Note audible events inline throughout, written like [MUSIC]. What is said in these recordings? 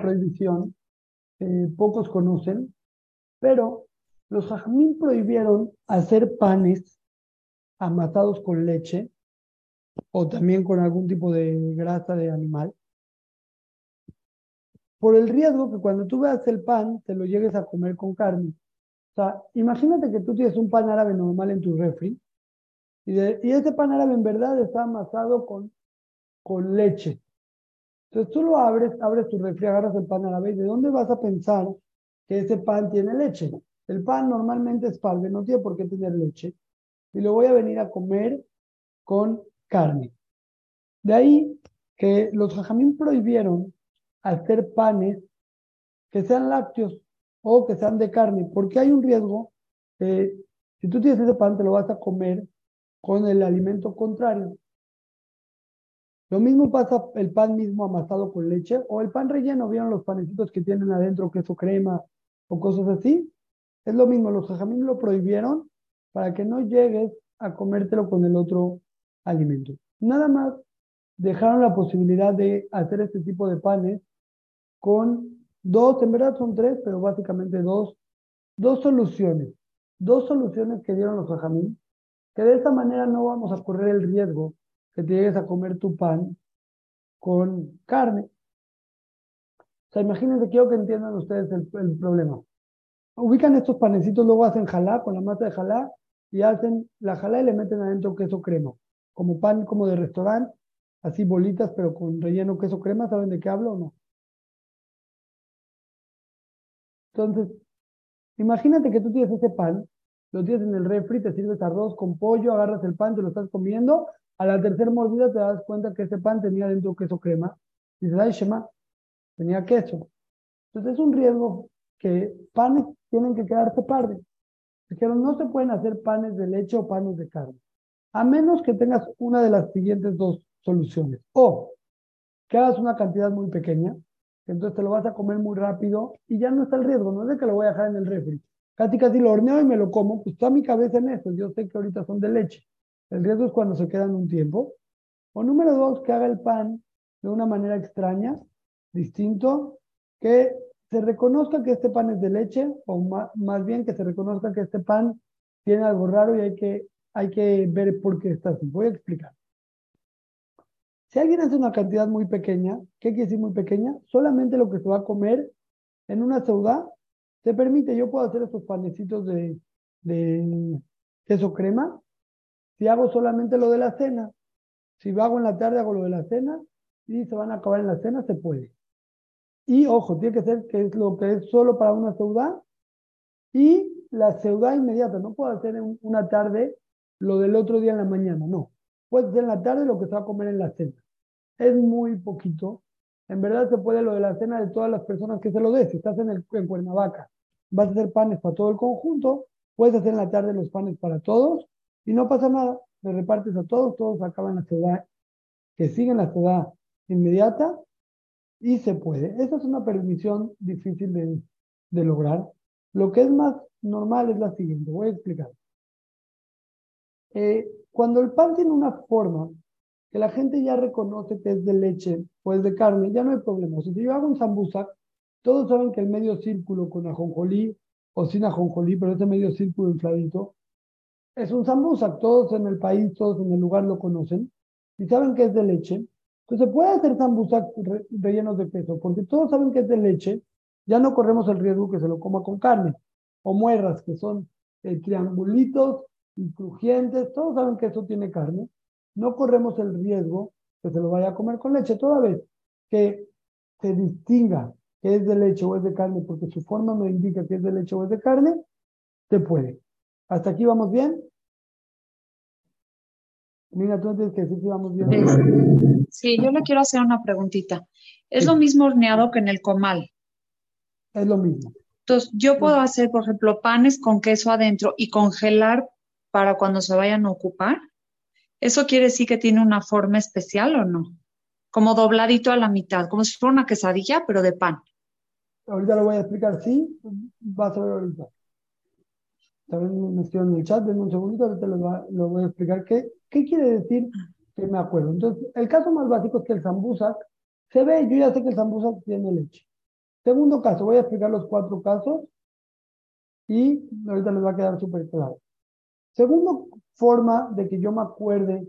prohibición que pocos conocen, pero los jajamín prohibieron hacer panes amasados con leche o también con algún tipo de grasa de animal, por el riesgo que cuando tú veas el pan te lo llegues a comer con carne. O sea, imagínate que tú tienes un pan árabe normal en tu refri y, y ese pan árabe en verdad está amasado con, con leche. Entonces tú lo abres, abres tu refri, agarras el pan árabe y ¿de dónde vas a pensar que ese pan tiene leche? El pan normalmente es palme, no tiene por qué tener leche. Y lo voy a venir a comer con carne. De ahí que los jajamín prohibieron hacer panes que sean lácteos o que sean de carne, porque hay un riesgo que si tú tienes ese pan te lo vas a comer con el alimento contrario. Lo mismo pasa el pan mismo amasado con leche o el pan relleno, ¿vieron los panecitos que tienen adentro queso crema o cosas así? Es lo mismo, los jajamín lo prohibieron para que no llegues a comértelo con el otro alimento. Nada más dejaron la posibilidad de hacer este tipo de panes con dos, en verdad son tres, pero básicamente dos, dos soluciones. Dos soluciones que dieron los jajamín, que de esta manera no vamos a correr el riesgo que te llegues a comer tu pan con carne. O sea, imagínense, quiero que entiendan ustedes el, problema. Ubican estos panecitos, luego hacen jalá con la masa de jalá y hacen la jalá y le meten adentro queso crema, como pan como de restaurante, así bolitas, pero con relleno queso crema. ¿Saben de qué hablo o no? Entonces, imagínate que tú tienes ese pan, lo tienes en el refri, te sirves arroz con pollo, agarras el pan, te lo estás comiendo, a la tercera mordida te das cuenta que ese pan tenía dentro queso crema. Dices, ay, tenía queso. Entonces es un riesgo que panes tienen que quedar separados. Dijeron, no se pueden hacer panes de leche o panes de carne, a menos que tengas una de las siguientes dos soluciones. O que hagas una cantidad muy pequeña, entonces te lo vas a comer muy rápido y ya no está el riesgo, no es de que lo voy a dejar en el refri. Casi casi lo horneo y me lo como, pues toda mi cabeza en eso, yo sé que ahorita son de leche. El riesgo es cuando se quedan un tiempo. O número dos, que haga el pan de una manera extraña, distinto, que se reconozca que este pan es de leche, o más, bien que se reconozca que este pan tiene algo raro y hay que, hay que ver por qué está así. Voy a explicar. Si alguien hace una cantidad muy pequeña, ¿qué quiere decir muy pequeña? Solamente lo que se va a comer en una ciudad se permite. Yo puedo hacer estos panecitos de, de queso crema si hago solamente lo de la cena. Si lo hago en la tarde, hago lo de la cena y se van a acabar en la cena, se puede. Y ojo, tiene que ser que es lo que es solo para una ciudad y la ciudad inmediata. No puedo hacer en una tarde lo del otro día en la mañana, no. Puede ser en la tarde lo que se va a comer en la cena. Es muy poquito. En verdad se puede lo de la cena de todas las personas que se lo des. Si estás en, el, en Cuernavaca, vas a hacer panes para todo el conjunto, puedes hacer en la tarde los panes para todos y no pasa nada. Le repartes a todos, todos acaban la ciudad, que siguen la ciudad inmediata y se puede. Esa es una permisión difícil de, de lograr. Lo que es más normal es la siguiente, voy a explicar. Eh, cuando el pan tiene una forma que la gente ya reconoce que es de leche o es de carne, ya no hay problema. Si yo hago un sambusak, todos saben que el medio círculo con ajonjolí o sin ajonjolí, pero ese medio círculo infladito, es un sambusak. Todos en el país, todos en el lugar lo conocen y saben que es de leche. Entonces se puede hacer sambusak rellenos de queso, porque todos saben que es de leche, ya no corremos el riesgo que se lo coma con carne, o muerras, que son eh, triangulitos y crujientes, todos saben que eso tiene carne, no corremos el riesgo que se lo vaya a comer con leche. Toda vez que se distinga que es de leche o es de carne, porque su forma me indica que es de leche o es de carne, se puede. ¿Hasta aquí vamos bien? Mira, tú tienes que decir si vamos bien. Sí, yo le quiero hacer una preguntita. ¿Es lo mismo horneado que en el comal? Es lo mismo. Entonces, yo puedo hacer, por ejemplo, panes con queso adentro y congelar para cuando se vayan a ocupar. ¿Eso quiere decir que tiene una forma especial o no? Como dobladito a la mitad, como si fuera una quesadilla, pero de pan. Ahorita lo voy a explicar, sí, vas a ver ahorita. También me en el chat, denme un segundito, ahorita lo, voy a explicar qué, qué quiere decir que me acuerdo. Entonces, el caso más básico es que el sambusak se ve, yo ya sé que el sambusak tiene leche. Segundo caso, voy a explicar los cuatro casos y ahorita les va a quedar súper claro. Segunda forma de que yo me acuerde,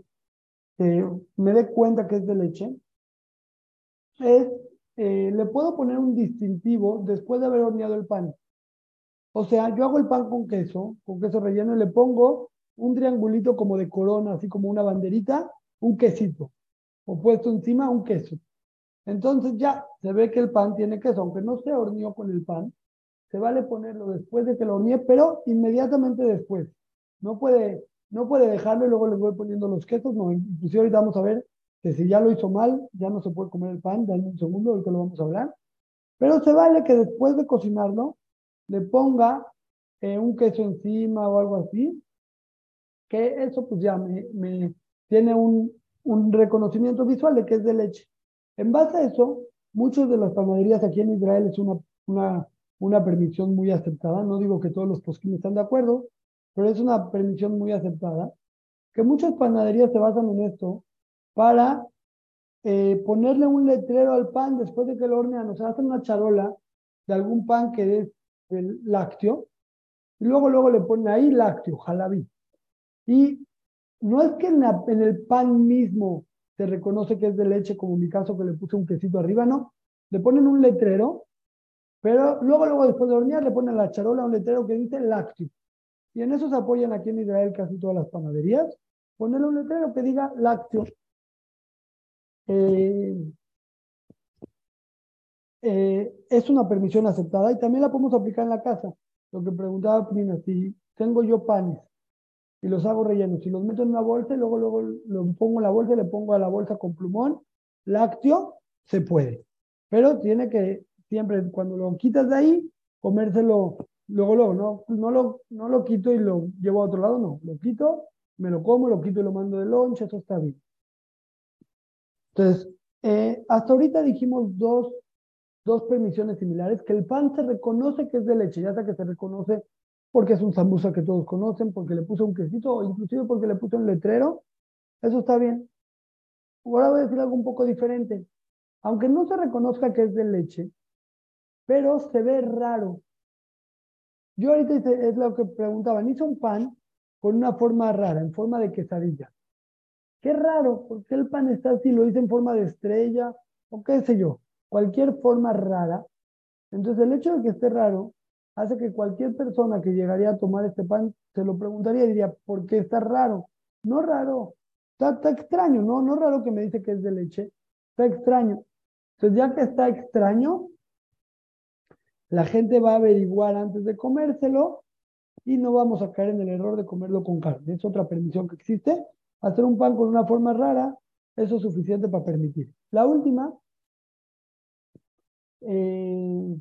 me dé cuenta que es de leche, es, eh, le puedo poner un distintivo después de haber horneado el pan. O sea, yo hago el pan con queso, con queso relleno, y le pongo un triangulito como de corona, así como una banderita, un quesito, o puesto encima un queso. Entonces ya se ve que el pan tiene queso, aunque no se horneó con el pan, se vale ponerlo después de que lo horneé, pero inmediatamente después. No puede, no puede dejarlo y luego le voy poniendo los quesos, no, inclusive ahorita vamos a ver que si ya lo hizo mal, ya no se puede comer el pan, dame un segundo, ahorita lo vamos a hablar. Pero se vale que después de cocinarlo, le ponga eh, un queso encima o algo así, que eso pues ya me, tiene un, un reconocimiento visual de que es de leche. En base a eso, muchas de las panaderías aquí en Israel es una, una, una permisión muy aceptada. No digo que todos los posquines están de acuerdo, pero es una permisión muy aceptada. Que muchas panaderías se basan en esto para eh, ponerle un letrero al pan después de que lo hornean. O sea, hacen una charola de algún pan que es lácteo y luego, luego le ponen ahí lácteo, jalabí. Y no es que en, el pan mismo se reconoce que es de leche, como en mi caso que le puse un quesito arriba, no. Le ponen un letrero, pero luego, luego después de hornear, le ponen la charola un letrero que dice lácteo. Y en eso se apoyan aquí en Israel casi todas las panaderías. Ponerle un letrero que diga lácteo. Eh, eh, es una permisión aceptada y también la podemos aplicar en la casa. Lo que preguntaba Prina, si tengo yo panes y los hago rellenos. Si los meto en una bolsa y luego, luego lo pongo en la bolsa y le pongo a la bolsa con plumón, lácteo, se puede. Pero tiene que siempre, cuando lo quitas de ahí, comérselo luego, luego, no, no, lo, no lo quito y lo llevo a otro lado, no. Lo quito, me lo como, lo quito y lo mando de lonche, eso está bien. Entonces, eh, hasta ahorita dijimos dos, dos permisiones similares, que el pan se reconoce que es de leche, ya sea que se reconoce porque es un sambusa que todos conocen, porque le puso un quesito, o inclusive porque le puso un letrero, eso está bien. Ahora voy a decir algo un poco diferente. Aunque no se reconozca que es de leche, pero se ve raro. Yo ahorita es lo que preguntaban, hizo un pan con una forma rara, en forma de quesadilla. Qué raro, porque el pan está así, lo hice en forma de estrella, o qué sé yo, cualquier forma rara. Entonces el hecho de que esté raro hace que cualquier persona que llegaría a tomar este pan se lo preguntaría y diría, ¿por qué está raro? No raro, está, extraño, no, no raro que me dice que es de leche, está extraño. Entonces ya que está extraño, la gente va a averiguar antes de comérselo y no vamos a caer en el error de comerlo con carne. Es otra permisión que existe. Hacer un pan con una forma rara, eso es suficiente para permitir. La última, eh,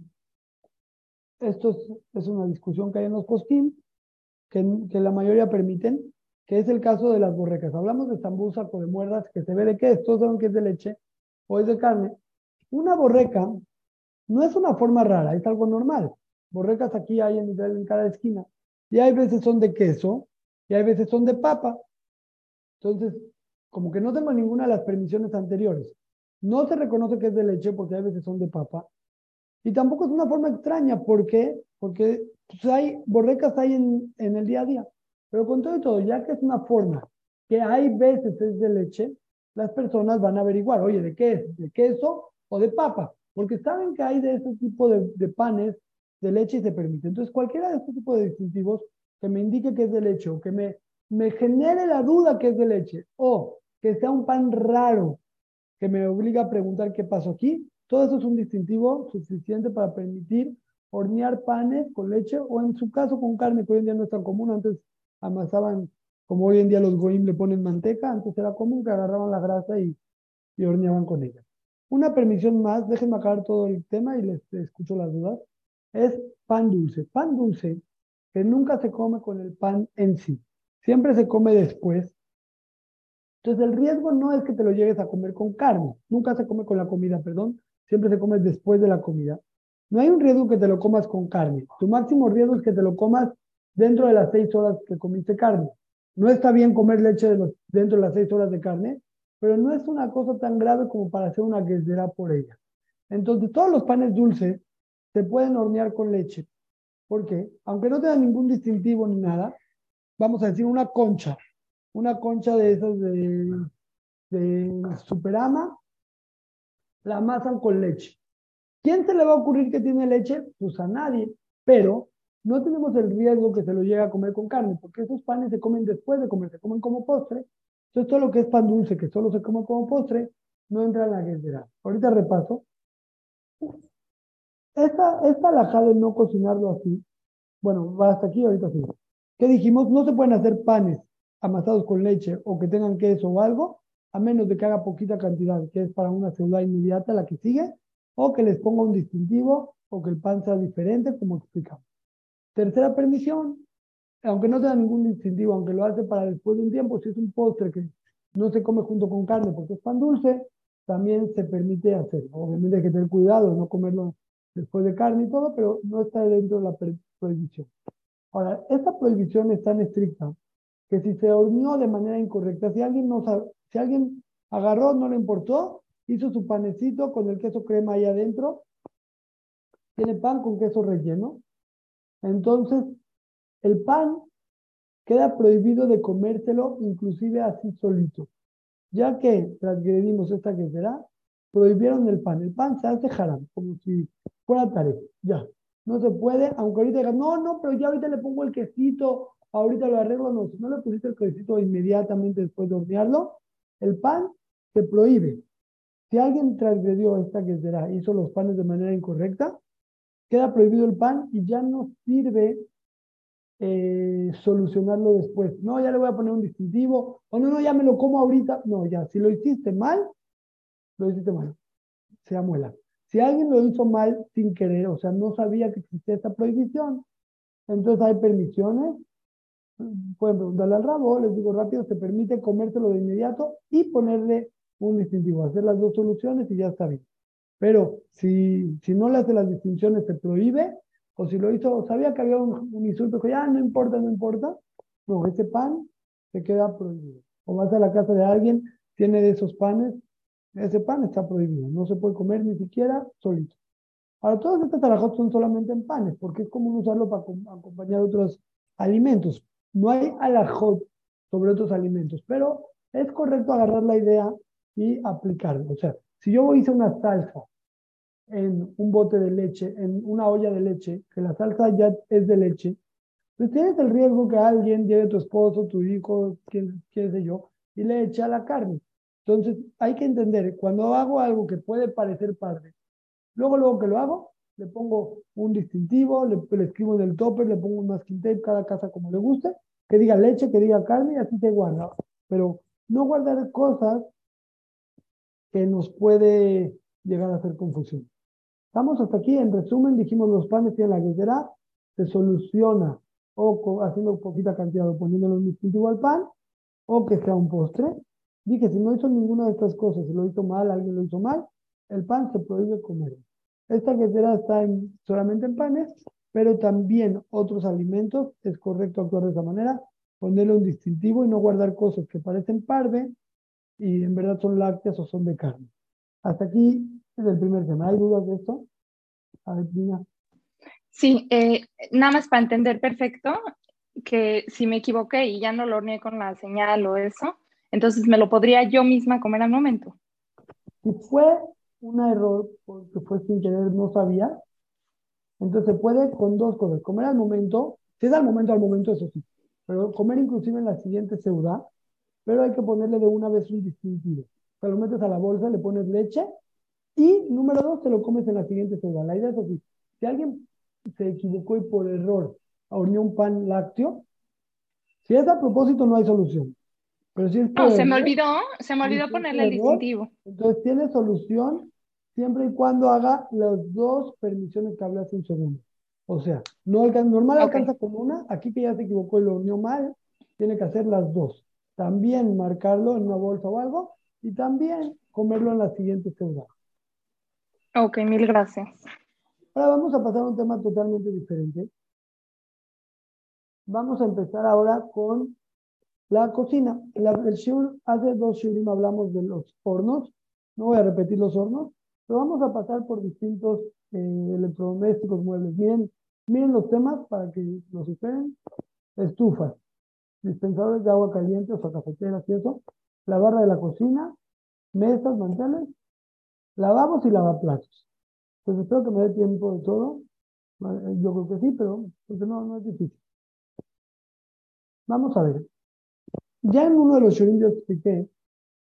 esto es, una discusión que hay en los postín, que, la mayoría permiten, que es el caso de las borrecas. Hablamos de zambusa o de muerdas, que se ve de qué todos saben que es de leche o es de carne. Una borreca no es una forma rara, es algo normal. Borrecas aquí hay en, en cada esquina. Y hay veces son de queso y hay veces son de papa. Entonces, como que no tengo ninguna de las permisiones anteriores. No se reconoce que es de leche porque hay veces son de papa. Y tampoco es una forma extraña, ¿por qué? Porque pues, hay borrecas hay en, en el día a día. Pero con todo y todo, ya que es una forma que hay veces es de leche, las personas van a averiguar, oye, ¿de qué es? ¿De queso o de papa? Porque saben que hay de ese tipo de, panes de leche y se permite. Entonces, cualquiera de estos tipos de distintivos que me indique que es de leche o que me, me genere la duda que es de leche o que sea un pan raro que me obliga a preguntar qué pasó aquí, todo eso es un distintivo suficiente para permitir hornear panes con leche o en su caso con carne, que hoy en día no es tan común. Antes amasaban, como hoy en día los goim le ponen manteca, antes era común que agarraban la grasa y, y horneaban con ella. Una permisión más, déjenme acabar todo el tema y les, escucho las dudas, es pan dulce. Pan dulce que nunca se come con el pan en sí, siempre se come después. Entonces el riesgo no es que te lo llegues a comer con carne, nunca se come con la comida, perdón, siempre se come después de la comida. No hay un riesgo que te lo comas con carne. Tu máximo riesgo es que te lo comas dentro de las seis horas que comiste carne. No está bien comer leche dentro de las seis horas de carne, pero no es una cosa tan grave como para hacer una guesdera por ella. Entonces, todos los panes dulces se pueden hornear con leche. ¿Por qué? Aunque no tenga ningún distintivo ni nada, vamos a decir una concha, una concha de esas de, de Superama, la amasan con leche. ¿Quién se le va a ocurrir que tiene leche? Pues a nadie, pero no tenemos el riesgo que se lo llegue a comer con carne, porque esos panes se comen después de comer, se comen como postre. Entonces todo lo que es pan dulce, que solo se come como postre, no entra en la guerrera. Ahorita repaso. Esta, esta laja de no cocinarlo así, bueno, va hasta aquí, ahorita sí. ¿Qué dijimos? No se pueden hacer panes amasados con leche o que tengan queso o algo, a menos de que haga poquita cantidad, que es para una ciudad inmediata la que sigue, o que les ponga un distintivo o que el pan sea diferente, como explicamos. Tercera permisión, aunque no tenga ningún distintivo, aunque lo hace para después de un tiempo, si es un postre que no se come junto con carne porque es pan dulce, también se permite hacer. Obviamente hay que tener cuidado, no comerlo después de carne y todo, pero no está dentro de la prohibición. Ahora, esta prohibición es tan estricta que si se horneó de manera incorrecta, si alguien, no si alguien agarró, no le importó, hizo su panecito con el queso crema ahí adentro, tiene pan con queso relleno, entonces el pan queda prohibido de comérselo inclusive así solito ya que transgredimos esta que será, prohibieron el pan. El pan se hace haram, como si fuera tarea. Ya, no se puede, aunque ahorita digan, no, no, pero ya ahorita le pongo el quesito, ahorita lo arreglo, no, si no le pusiste el quesito inmediatamente después de hornearlo, el pan se prohíbe. Si alguien transgredió esta que será, hizo los panes de manera incorrecta, queda prohibido el pan y ya no sirve eh, solucionarlo después. No, ya le voy a poner un distintivo. O no, no, ya me lo como ahorita. No, ya, si lo hiciste mal, lo hiciste mal. Se amuela. Si alguien lo hizo mal sin querer, o sea, no sabía que existía esta prohibición, entonces hay permisiones. Pueden preguntarle al rabo, les digo rápido, se permite comérselo de inmediato y ponerle un distintivo, hacer las dos soluciones y ya está bien. Pero si, si no le hace las distinciones, se prohíbe o si lo hizo, sabía que había un, insulto, que ya no importa, no importa, no, ese pan se queda prohibido. O vas a la casa de alguien, tiene de esos panes, ese pan está prohibido, no se puede comer ni siquiera solito. Ahora, todas estas alajot son solamente en panes, porque es común usarlo para acompañar otros alimentos. No hay alajot sobre otros alimentos, pero es correcto agarrar la idea y aplicarlo. O sea, si yo hice una salsa en un bote de leche, en una olla de leche, que la salsa ya es de leche, pues tienes el riesgo que alguien lleve tu esposo, tu hijo, quién, quién sé yo, y le eche a la carne. Entonces, hay que entender, cuando hago algo que puede parecer padre, luego, luego que lo hago, le pongo un distintivo, le, escribo en el topper, le pongo un masking tape, cada casa como le guste, que diga leche, que diga carne, y así se guarda. Pero no guardar cosas que nos puede llegar a hacer confusión. Estamos hasta aquí. En resumen, dijimos los panes tienen la guisera, se soluciona o haciendo poquita cantidad o poniéndole un distintivo al pan, o que sea un postre. Dije, si no hizo ninguna de estas cosas, si lo hizo mal, alguien lo hizo mal, el pan se prohíbe comer. Esta quesera está solamente en panes, pero también otros alimentos, es correcto actuar de esa manera, ponerle un distintivo y no guardar cosas que parecen parve y en verdad son lácteas o son de carne. Hasta aquí es el primer tema. ¿Hay dudas de esto? A ver, Sí, eh, nada más para entender perfecto que si me equivoqué y ya no lo horneé con la señal o eso, entonces me lo podría yo misma comer al momento. Si fue un error porque fue sin querer, no sabía, entonces se puede con dos cosas. Comer al momento, si es al momento, al momento, eso sí, pero comer inclusive en la siguiente ciudad, pero hay que ponerle de una vez un distintivo. O lo metes a la bolsa, le pones leche y número dos, te lo comes en la siguiente cena. La idea es así. Si alguien se equivocó y por error horneó un pan lácteo, si es a propósito no hay solución. Pero si es no, se me olvidó, se me olvidó ponerle el distintivo. Entonces tiene solución siempre y cuando haga las dos permisiones que hablaste un segundo. O sea, no alcanza, normal alcanza con una, aquí que ya se equivocó y lo horneó mal, tiene que hacer las dos. También marcarlo en una bolsa o algo y también comerlo en la siguiente ciudad. Ok, mil gracias. Ahora vamos a pasar a un tema totalmente diferente. Vamos a empezar ahora con la cocina. el shur, hace dos shurim hablamos de los hornos. No voy a repetir los hornos. Pero vamos a pasar por distintos eh, electrodomésticos, muebles. Miren, miren los temas para que los esperen. Estufas, dispensadores de agua caliente, o sea, cafeteras y eso, la barra de la cocina, mesas, manteles, lavabos y lavaplatos. Entonces espero que me dé tiempo de todo. Yo creo que sí, pero no, no es difícil. Vamos a ver. Ya en uno de los shurim yo expliqué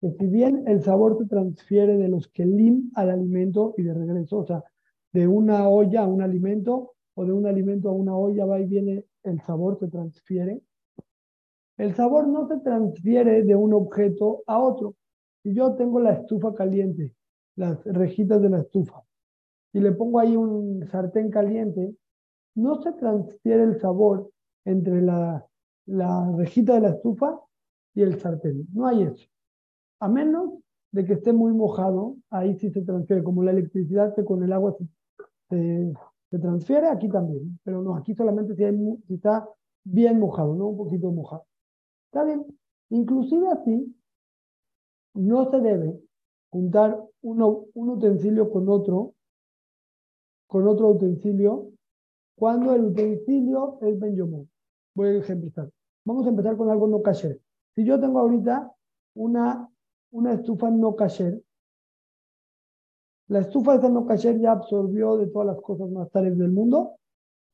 que si bien el sabor se transfiere de los kelim al alimento y de regreso, o sea, de una olla a un alimento o de un alimento a una olla va y viene el sabor se transfiere. El sabor no se transfiere de un objeto a otro. Si yo tengo la estufa caliente, las rejitas de la estufa, y le pongo ahí un sartén caliente, no se transfiere el sabor entre la, la rejita de la estufa y el sartén. No hay eso. A menos de que esté muy mojado, ahí sí se transfiere, como la electricidad que con el agua se, transfiere, aquí también. Pero no, aquí solamente si, si está bien mojado, no un poquito mojado. Está bien. Inclusive así, no se debe juntar uno, un utensilio con otro con otro utensilio cuando el utensilio es Ben Voy a ejemplizar. Vamos a empezar con algo no kasher. Si yo tengo ahorita una, una estufa no kasher, la estufa esa no kasher ya absorbió de todas las cosas más tales del mundo.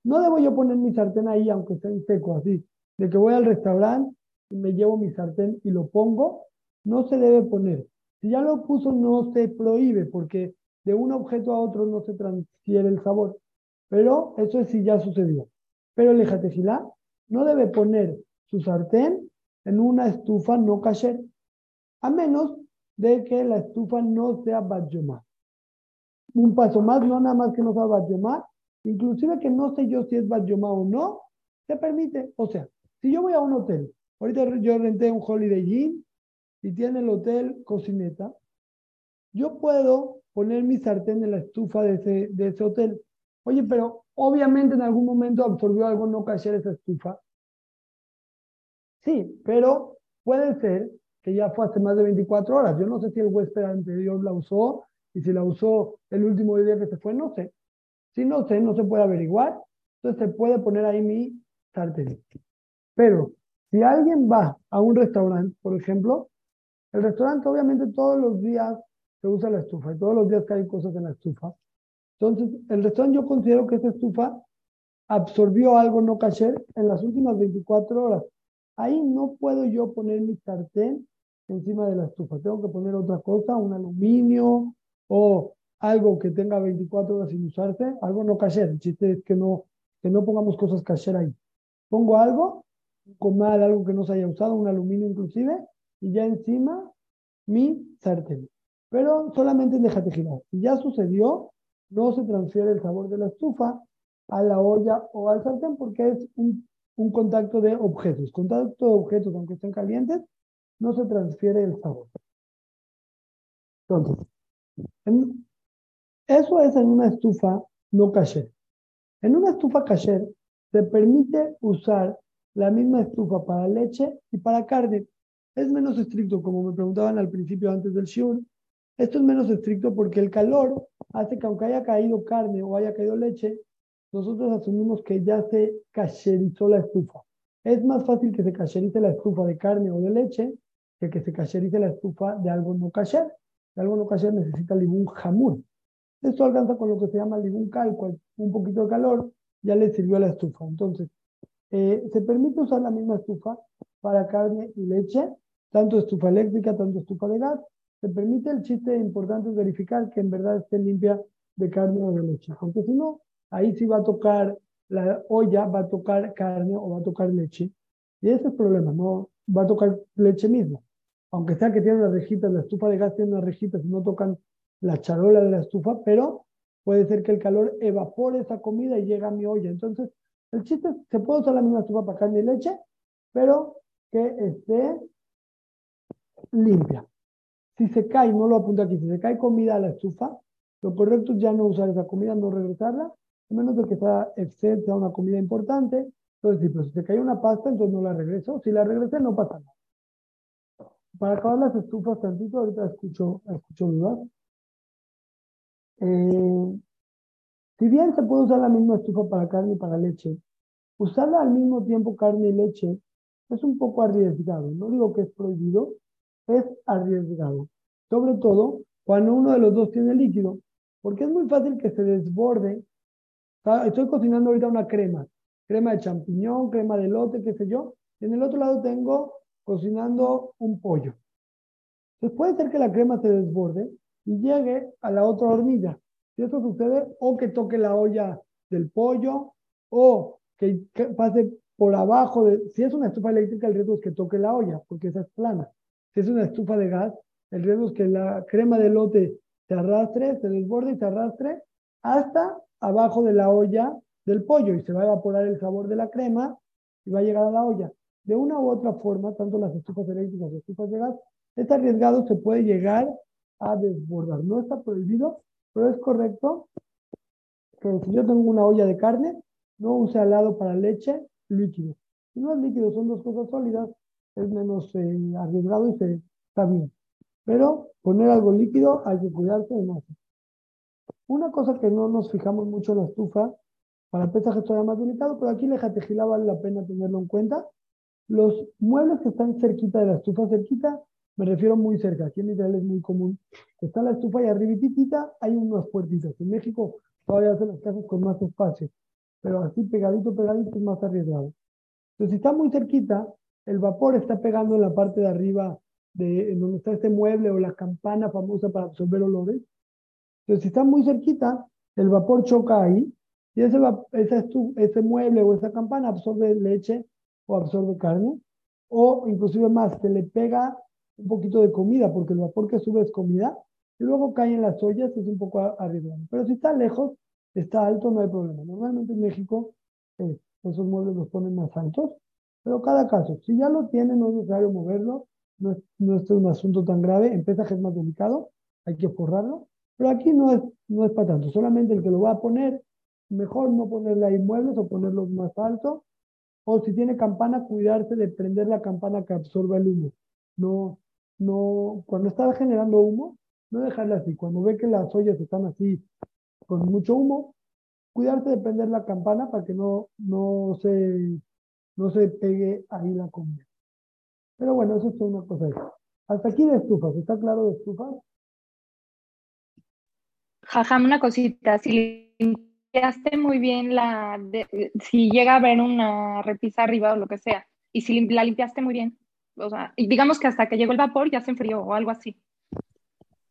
No debo yo poner mi sartén ahí, aunque esté en seco, así. De que voy al restaurante y me llevo mi sartén y lo pongo, no se debe poner. Si ya lo puso, no se prohíbe, porque de un objeto a otro no se transfiere el sabor. Pero eso es si ya sucedió. Pero el ejatejilá no debe poner su sartén en una estufa no kasher, a menos de que la estufa no sea badyomá. Un paso más, no nada más que no sea badyomá, inclusive que no sé yo si es badyomá o no, se permite. O sea, si yo voy a un hotel, ahorita yo renté un Holiday Inn y tiene el hotel cocineta, yo puedo poner mi sartén en la estufa de ese, de ese hotel. Oye, pero obviamente en algún momento absorbió algo no caer esa estufa. Sí, pero puede ser que ya fue hace más de 24 horas. Yo no sé si el huésped anterior la usó y si la usó el último día que se fue, no sé. Si no sé, no se puede averiguar. Entonces se puede poner ahí mi sartén. Pero si alguien va a un restaurante, por ejemplo, el restaurante obviamente todos los días se usa la estufa y todos los días caen cosas en la estufa. Entonces, el restaurante yo considero que esa estufa absorbió algo no cacher en las últimas 24 horas. Ahí no puedo yo poner mi sartén encima de la estufa. Tengo que poner otra cosa, un aluminio o algo que tenga 24 horas sin usarse, algo no cacher. El chiste es que no, que no pongamos cosas cacher ahí. Pongo algo, un comal, algo que no se haya usado, un aluminio inclusive, y ya encima mi sartén pero solamente en déjate girar. Si ya sucedió, no se transfiere el sabor de la estufa a la olla o al sartén porque es un, contacto de objetos. Contacto de objetos, aunque estén calientes, no se transfiere el sabor. Entonces, eso es en una estufa no kasher. En una estufa kasher se permite usar la misma estufa para leche y para carne. Es menos estricto, como me preguntaban al principio antes del shiur, esto es menos estricto porque el calor hace que aunque haya caído carne o haya caído leche, nosotros asumimos que ya se cacherizó la estufa. Es más fácil que se cacherice la estufa de carne o de leche que que se cacherice la estufa de algo no cacher. De algo no cacher necesita libún jamur. Esto alcanza con lo que se llama libún calco, un poquito de calor, ya le sirvió a la estufa. Entonces, eh, se permite usar la misma estufa para carne y leche, tanto estufa eléctrica, tanto estufa de gas, se permite el chiste importante es verificar que en verdad esté limpia de carne o de leche. Porque si no, ahí sí va a tocar la olla, va a tocar carne o va a tocar leche. Y ese es el problema, no va a tocar leche mismo. Aunque sea que tiene una rejita, la estufa de gas tiene una rejita, si no tocan la charola de la estufa, pero puede ser que el calor evapore esa comida y llegue a mi olla. Entonces, el chiste es, se puede usar la misma estufa para carne y leche, pero que esté limpia. Si se cae, no lo apunta aquí, si se cae comida a la estufa, lo correcto es ya no usar esa comida, no regresarla, a menos de que sea, una comida importante. Entonces, si se cae una pasta, entonces no la regreso. Si la regresé, no pasa nada. Para acabar las estufas tantito, ahorita escucho, escucho dudas. Eh, si bien se puede usar la misma estufa para carne y para leche, usarla al mismo tiempo carne y leche es un poco arriesgado. No digo que es prohibido, es arriesgado. Sobre todo cuando uno de los dos tiene líquido, porque es muy fácil que se desborde. Estoy cocinando ahorita una crema, crema de champiñón, crema de lote, qué sé yo, y en el otro lado tengo cocinando un pollo. Entonces puede ser que la crema se desborde y llegue a la otra hornilla. Si eso sucede, o que toque la olla del pollo, o que, pase por abajo si es una estufa eléctrica, el riesgo es que toque la olla, porque esa es plana. Si es una estufa de gas, el riesgo es que la crema de lote se arrastre, se desborde y se arrastre hasta abajo de la olla del pollo y se va a evaporar el sabor de la crema y va a llegar a la olla. De una u otra forma, tanto las estufas eléctricas como las estufas de gas, es arriesgado, se puede llegar a desbordar. No está prohibido, pero es correcto que si yo tengo una olla de carne, no use al lado para leche líquido. Si no es líquido, son dos cosas sólidas, es menos eh, arriesgado y se, está bien. Pero poner algo líquido hay que cuidarse de no Una cosa que no nos fijamos mucho en la estufa, para pesaje todavía más delicado, pero aquí la jatejila vale la pena tenerlo en cuenta. Los muebles que están cerquita de la estufa, cerquita, me refiero muy cerca, aquí en Israel es muy común. Está la estufa y arribitita hay unas puertitas. En México todavía hacen las casas con más espacio, pero así pegadito, pegadito es más arriesgado. Entonces, si está muy cerquita, el vapor está pegando en la parte de arriba de en donde está este mueble o la campana famosa para absorber olores. Entonces, si está muy cerquita, el vapor choca ahí y ese, ese, ese mueble o esa campana absorbe leche o absorbe carne, o inclusive más, se le pega un poquito de comida, porque el vapor que sube es comida, y luego cae en las ollas, es un poco arriesgado. Pero si está lejos, está alto, no hay problema. Normalmente en México eh, esos muebles los ponen más altos, pero cada caso, si ya lo tiene, no es necesario moverlo, no es, no es un asunto tan grave, en pesaje es más delicado, hay que forrarlo, pero aquí no es, no es para tanto, solamente el que lo va a poner, mejor no ponerle ahí muebles o ponerlos más altos, o si tiene campana, cuidarse de prender la campana que absorba el humo. No, no, cuando está generando humo, no dejarla así. Cuando ve que las ollas están así con mucho humo, cuidarse de prender la campana para que no, no, se, no se pegue ahí la comida. Pero bueno, eso es una cosa. Hasta aquí de estufas, ¿está claro de estufas? Jajam, una cosita, si limpiaste muy bien la, si llega a haber una repisa arriba o lo que sea, y si la limpiaste muy bien, o sea, digamos que hasta que llegó el vapor ya se enfrió o algo así.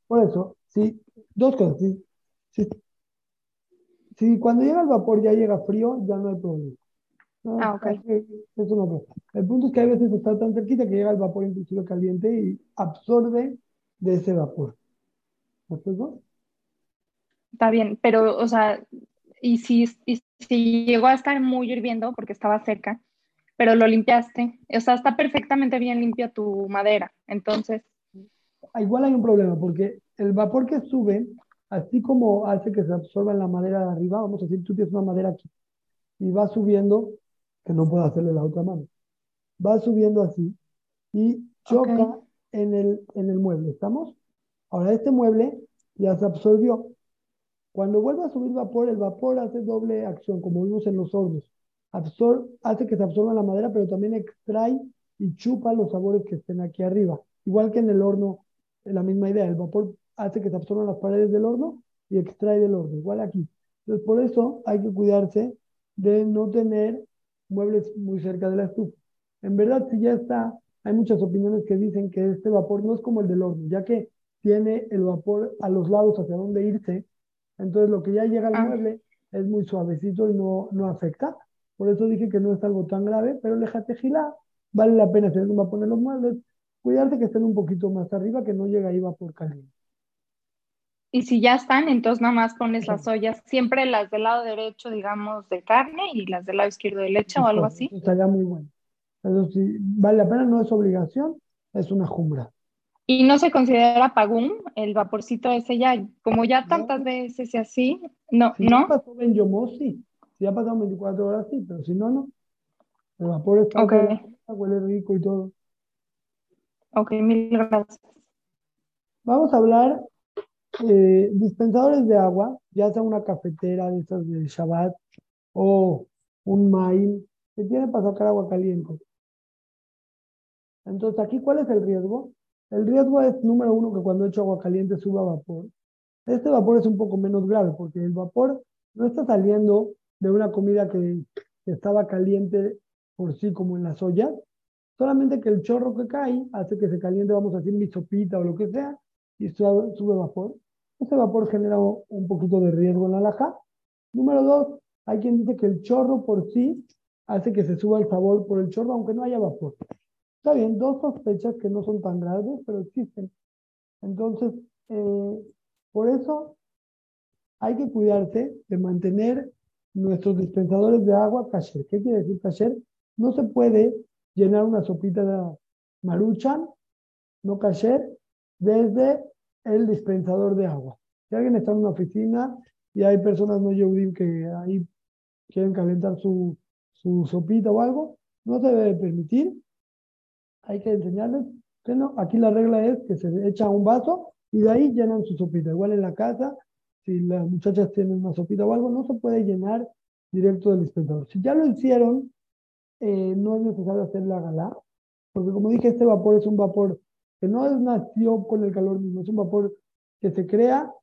Por eso, sí, dos cosas. Sí, sí. cuando llega el vapor ya llega frío, ya no hay problema. ah, ok. Eso no El punto es que a veces está tan cerquita que llega el vapor inclusive caliente y absorbe de ese vapor. ¿Me Está bien, pero, o sea, y si, y si llegó a estar muy hirviendo porque estaba cerca, pero lo limpiaste. O sea, está perfectamente bien limpia tu madera. Entonces. Ah, igual hay un problema, porque el vapor que sube, así como hace que se absorba en la madera de arriba, vamos a decir, tú tienes una madera aquí, y va subiendo, que no puedo hacerle la otra mano, va subiendo así, y choca en, el, en el mueble, ¿estamos? Ahora, este mueble ya se absorbió. Cuando vuelve a subir vapor, el vapor hace doble acción, como vimos en los hornos hace que se absorba la madera, pero también extrae y chupa los sabores que estén aquí arriba. Igual que en el horno, la misma idea, el vapor hace que se absorban las paredes del horno y extrae del horno, igual aquí. Entonces, por eso hay que cuidarse de no tener muebles muy cerca de la estufa. En verdad, si ya está, hay muchas opiniones que dicen que este vapor no es como el del horno, ya que tiene el vapor a los lados hacia dónde irse, entonces lo que ya llega al ah. mueble es muy suavecito y no, no afecta. Por eso dije que no es algo tan grave, pero déjate gilar, vale la pena si alguien va a poner los muebles, cuidarte que estén un poquito más arriba, que no llegue ahí por caliente. Y si ya están, entonces nada más pones las ollas, siempre las del lado derecho, digamos, de carne y las del lado izquierdo de leche o algo así. Estaría muy bueno. Eso sí, vale la pena, no es obligación, es una jumbra. Y no se considera pagún el vaporcito ese ya, como ya tantas veces y así, no, ¿no? pasó en Yomosi, si ha pasado 24 horas, sí, pero si no, no. El vapor está okay. huele rico y todo. Ok, mil gracias. Vamos a hablar eh, dispensadores de agua, ya sea una cafetera de esas de Shabbat o un maíz, que tiene para sacar agua caliente. Entonces, aquí, ¿cuál es el riesgo? El riesgo es, número uno, que cuando echo agua caliente suba vapor. Este vapor es un poco menos grave porque el vapor no está saliendo de una comida que, estaba caliente por sí, como en las ollas, solamente que el chorro que cae hace que se caliente, vamos a decir, mi sopita o lo que sea, y sube, vapor. Ese vapor genera un poquito de riesgo en la laja. Número dos, hay quien dice que el chorro por sí hace que se suba el sabor por el chorro, aunque no haya vapor. Está bien, dos sospechas que no son tan graves, pero existen. Entonces, eh, por eso hay que cuidarse de mantener nuestros dispensadores de agua kasher. ¿Qué quiere decir kasher? No se puede llenar una sopita de maruchan, no kasher, desde el dispensador de agua. Si alguien está en una oficina y hay personas no yehudim que ahí quieren calentar su, su sopita o algo, no se debe permitir. Hay que enseñarles que no. Aquí la regla es que se echa un vaso y de ahí llenan su sopita. Igual en la casa si las muchachas tienen una sopita o algo, no se puede llenar directo del dispensador. Si ya lo hicieron, eh, no es necesario hacer la galá, porque como dije, este vapor es un vapor que no nació con el calor mismo, es un vapor que se crea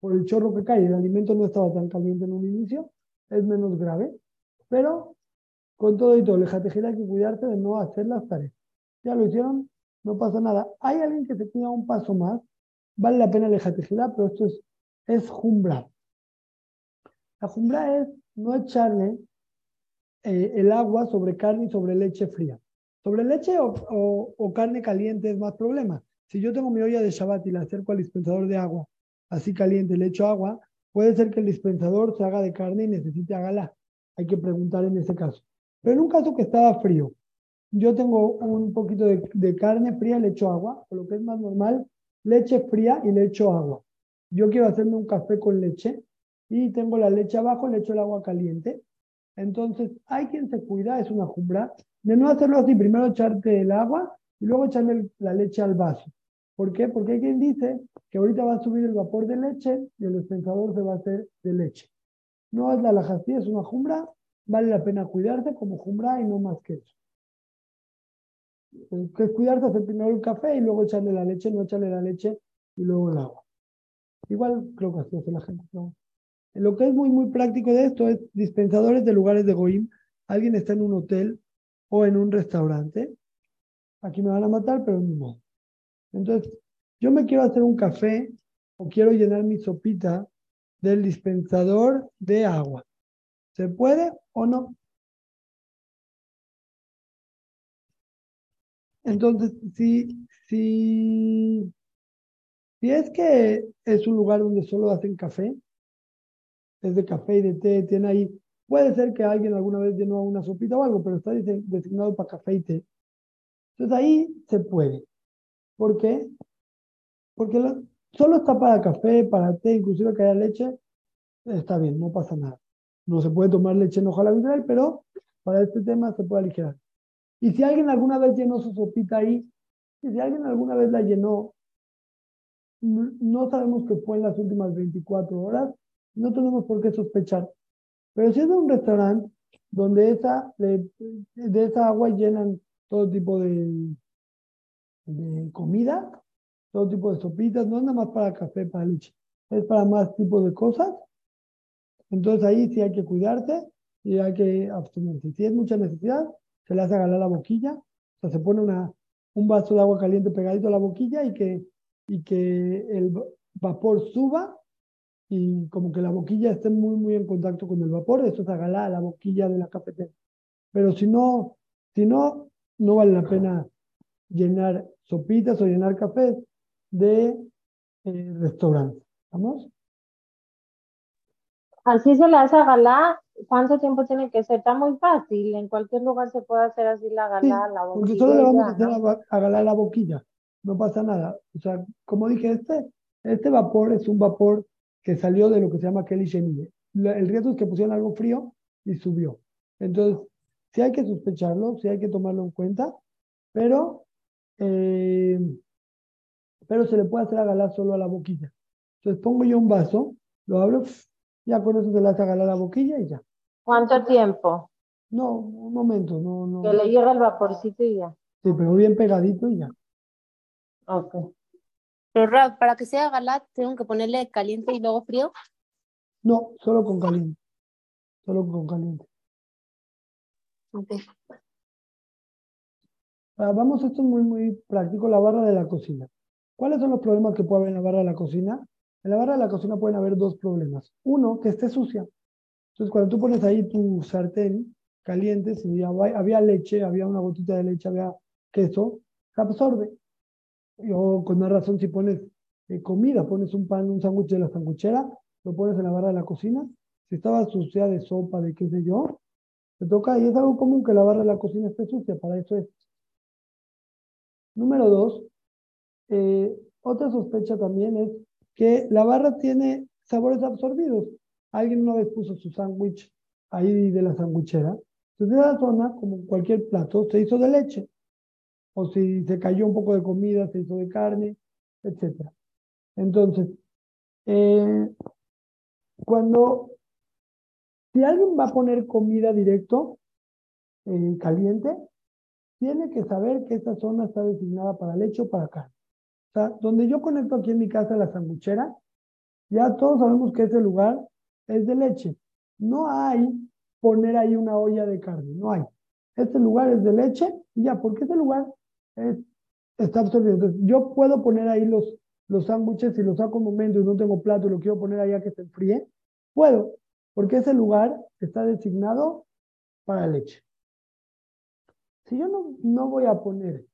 por el chorro que cae. El alimento no estaba tan caliente en un inicio, es menos grave, pero con todo y todo, el hay que cuidarse de no hacer las tareas. Ya lo hicieron, no pasa nada. Hay alguien que se cuida un paso más, vale la pena el pero esto es es jumbra. La jumbra es no echarle eh, el agua sobre carne y sobre leche fría. Sobre leche o, carne caliente es más problema. Si yo tengo mi olla de Shabbat y la acerco al dispensador de agua, así caliente, le echo agua, puede ser que el dispensador se haga de carne y necesite agala. Hay que preguntar en ese caso. Pero en un caso que estaba frío, yo tengo un poquito de, carne fría, le echo agua, o lo que es más normal, leche fría y le echo agua yo quiero hacerme un café con leche y tengo la leche abajo, le echo el agua caliente. Entonces, hay quien se cuida, es una jumbra, de no hacerlo así, primero echarte el agua y luego echarle la leche al vaso. ¿Por qué? Porque hay quien dice que ahorita va a subir el vapor de leche y el dispensador se va a hacer de leche. No es la lajastía, es una jumbra, vale la pena cuidarse como jumbra y no más que eso. Que es cuidarse, hacer primero el café y luego echarle la leche, no echarle la leche y luego el agua. Igual creo que así hace la gente. Lo que es muy, muy práctico de esto es dispensadores de lugares de Goim. Alguien está en un hotel o en un restaurante. Aquí me van a matar, pero no. Entonces, yo me quiero hacer un café o quiero llenar mi sopita del dispensador de agua. ¿Se puede o no? Entonces, si, si si es que es un lugar donde solo hacen café, es de café y de té, tiene ahí, puede ser que alguien alguna vez llenó una sopita o algo, pero está designado para café y té. Entonces ahí se puede. ¿Por qué? Porque solo está para café, para té, inclusive que haya leche, está bien, no pasa nada. No se puede tomar leche en hoja vitral, pero para este tema se puede aligerar. Y si alguien alguna vez llenó su sopita ahí, y si alguien alguna vez la llenó no sabemos qué fue en las últimas 24 horas, no tenemos por qué sospechar. Pero si es de un restaurante donde esa, de, esa agua llenan todo tipo de, de comida, todo tipo de sopitas, no es nada más para café, para leche, es para más tipos de cosas. Entonces ahí sí hay que cuidarse y hay que abstenerse. Si es mucha necesidad, se le hace agarrar la boquilla, o sea, se pone una, un vaso de agua caliente pegadito a la boquilla y que y que el vapor suba y como que la boquilla esté muy, muy en contacto con el vapor, eso es agarrar la boquilla de la cafetera. Pero si no, si no, no vale la pena llenar sopitas o llenar cafés de eh. ¿Vamos? Así se le hace. ¿Cuánto tiempo tiene que ser? Está muy fácil. En cualquier lugar se puede hacer así la galá, la boquilla. Porque solo le vamos a hacer a, a la boquilla no pasa nada. O sea, como dije, este, este vapor es un vapor que salió de lo que se llama Kelly Chenille. El riesgo es que pusieron algo frío y subió. Entonces, sí hay que sospecharlo, sí hay que tomarlo en cuenta, pero, eh, pero se le puede hacer a galar solo a la boquilla. Entonces pongo yo un vaso, lo abro, ya con eso se le hace agarrar la boquilla y ya. ¿Cuánto tiempo? No, un momento, no, no. Que le llegue el vaporcito y ya. Sí, pero bien pegadito y ya. Ok. Pero Rab, para que sea galat, tengo que ponerle caliente y luego frío. No, solo con caliente. Solo con caliente. Ok. Ah, vamos, esto es muy, muy práctico, la barra de la cocina. ¿Cuáles son los problemas que puede haber en la barra de la cocina? En la barra de la cocina pueden haber dos problemas. Uno, que esté sucia. Entonces, cuando tú pones ahí tu sartén caliente, si había, leche, había una gotita de leche, había queso, se absorbe. O con más razón, si pones eh, comida, pones un pan, un sándwich de la sanguchera, lo pones en la barra de la cocina. Si estaba sucia de sopa, de qué sé yo, te toca, y es algo común que la barra de la cocina esté sucia, para eso es. Número dos, eh, otra sospecha también es que la barra tiene sabores absorbidos. Alguien una vez puso su sándwich ahí de la sandwichera. Entonces, esa zona, como cualquier plato, se hizo de leche. O si se cayó un poco de comida, se hizo de carne, etc. Entonces, eh, cuando, si alguien va a poner comida directo, eh, caliente, tiene que saber que esa zona está designada para leche o para carne. O sea, donde yo conecto aquí en mi casa la sanguchera, ya todos sabemos que ese lugar es de leche. No hay poner ahí una olla de carne, no hay. Este lugar es de leche y ya, porque ese lugar es, está absorbido. Entonces, yo puedo poner ahí los, los sándwiches, si los saco un momento y no tengo plato y lo quiero poner allá que se enfríe, puedo, porque ese lugar está designado para leche. Si yo no, no voy a poner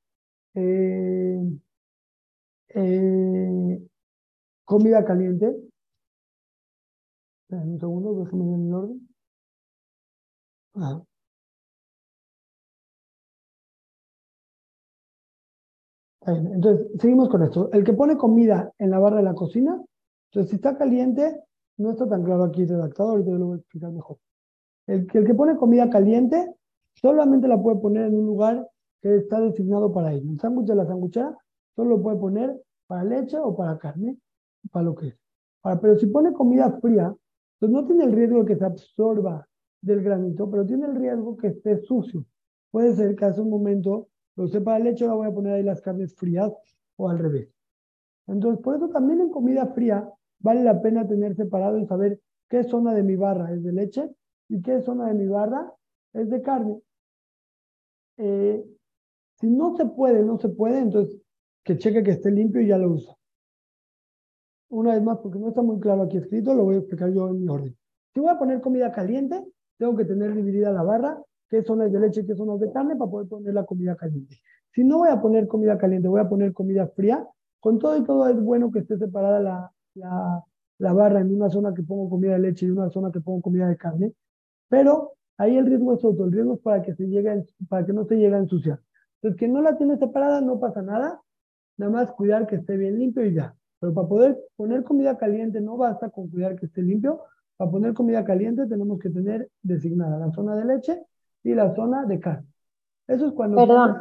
eh, eh, comida caliente, un segundo, déjame ver en orden. Ah. Entonces, seguimos con esto. El que pone comida en la barra de la cocina, entonces si está caliente, no está tan claro aquí redactado, ahorita lo voy a explicar mejor. El que, el que pone comida caliente solamente la puede poner en un lugar que está designado para ello. El sándwich de la sanguchera solo lo puede poner para leche o para carne, para lo que es. Pero si pone comida fría, pues no tiene el riesgo de que se absorba del granito, pero tiene el riesgo que esté sucio. Puede ser que hace un momento lo sepa leche, ahora voy a poner ahí las carnes frías o al revés. Entonces, por eso también en comida fría vale la pena tener separado y saber qué zona de mi barra es de leche y qué zona de mi barra es de carne. Eh, si no se puede, no se puede, entonces que cheque que esté limpio y ya lo usa. Una vez más, porque no está muy claro aquí escrito, lo voy a explicar yo en mi orden. Si voy a poner comida caliente, tengo que tener dividida la barra, qué zonas de leche y qué zonas de carne para poder poner la comida caliente. Si no voy a poner comida caliente, voy a poner comida fría, con todo y todo es bueno que esté separada la, la, la barra en una zona que pongo comida de leche y una zona que pongo comida de carne, pero ahí el riesgo es otro, el riesgo es para que, se llegue, para que no se llegue a ensuciar. Entonces, que no la tiene separada no pasa nada, nada más cuidar que esté bien limpio y ya. Pero para poder poner comida caliente no basta con cuidar que esté limpio, para poner comida caliente tenemos que tener designada la zona de leche y la zona de carne. Eso es cuando... Perdón.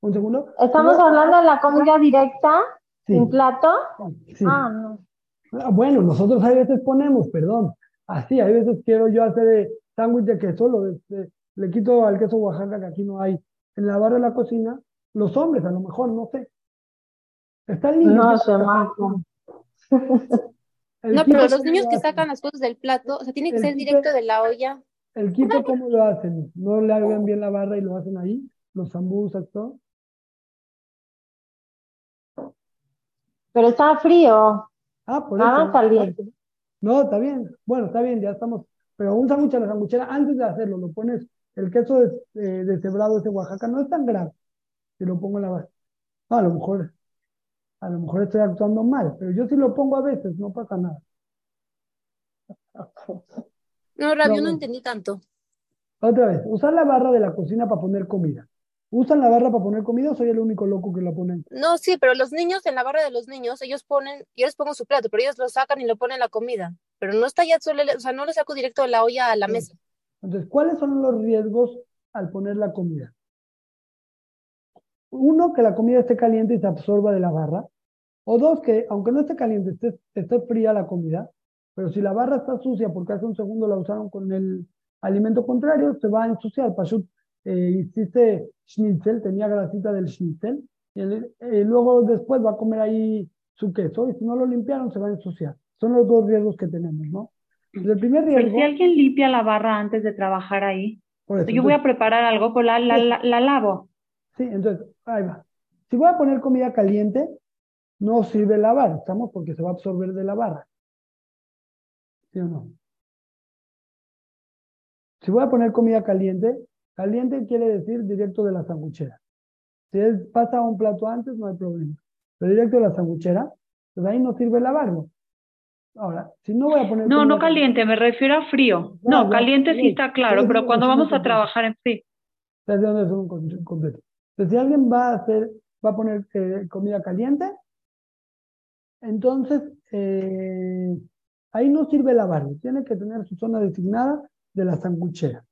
Un segundo. ¿Estamos hablando de la comida directa? Sí. ¿Sin plato? Sí. Ah, no. Ah, Bueno, nosotros a veces ponemos, perdón. Así, hay veces quiero yo hacer de sándwich de queso, lo de- le quito al queso Oaxaca que aquí no hay. En la barra de la cocina, los hombres a lo mejor, no sé. Están limpios. No se No, pero los ¿cómo niños lo que hacen? sacan las cosas del plato, o sea, tiene que El ser quito- directo de la olla. El quito, ¿cómo lo hacen? ¿No le hagan bien la barra y lo hacen ahí? Los zambusas, todo. Pero está frío. Ah, por Nada eso. caliente. No, está bien. Bueno, está bien, ya estamos. Pero un sándwich a la sanguchera, antes de hacerlo, lo pones, el queso de, eh, deshebrado ese Oaxaca no es tan grave. Si lo pongo en la barra. a lo mejor, a lo mejor estoy actuando mal, pero yo sí lo pongo a veces, no pasa nada. No, Rab, No, yo no entendí tanto. Otra vez, usar la barra de la cocina para poner comida. ¿Usan la barra para poner comida o soy el único loco que la pone? No, sí, pero los niños, en la barra de los niños, ellos ponen, yo les pongo su plato, pero ellos lo sacan y lo ponen en la comida. Pero no está ya solo, o sea, no lo saco directo de la olla a la mesa. Entonces, ¿cuáles son los riesgos al poner la comida? Uno, que la comida esté caliente y se absorba de la barra. O dos, que aunque no esté caliente, esté, esté fría la comida, pero si la barra está sucia porque hace un segundo la usaron con el alimento contrario, se va a ensuciar. Pashut eh, hiciste schnitzel, tenía grasita del schnitzel, y el- eh, luego después va a comer ahí su queso, y si no lo limpiaron, se va a ensuciar. Son los dos riesgos que tenemos, ¿no? Entonces, el primer Pero riesgo, si alguien limpia la barra antes de trabajar ahí, eso, yo voy a preparar algo, pues la, la, la, la lavo. Sí, entonces, ahí va. Si voy a poner comida caliente, no sirve lavar, ¿estamos? Porque se va a absorber de la barra. ¿Sí o no? Si voy a poner comida caliente, caliente quiere decir directo de la sanguchera. Si es, pasa a un plato antes, no hay problema. Pero directo de la sanguchera, pues ahí no sirve lavarlo. Ahora, si no voy a poner No, no caliente, me refiero a frío. Ya, No, caliente sí está claro, pero cuando vamos a trabajar en frío. ¿Sabes de dónde es un completo? Entonces, si alguien va a hacer, va a poner eh, comida caliente, entonces eh, ahí no sirve lavarlo, tiene que tener su zona designada de la sanguchera.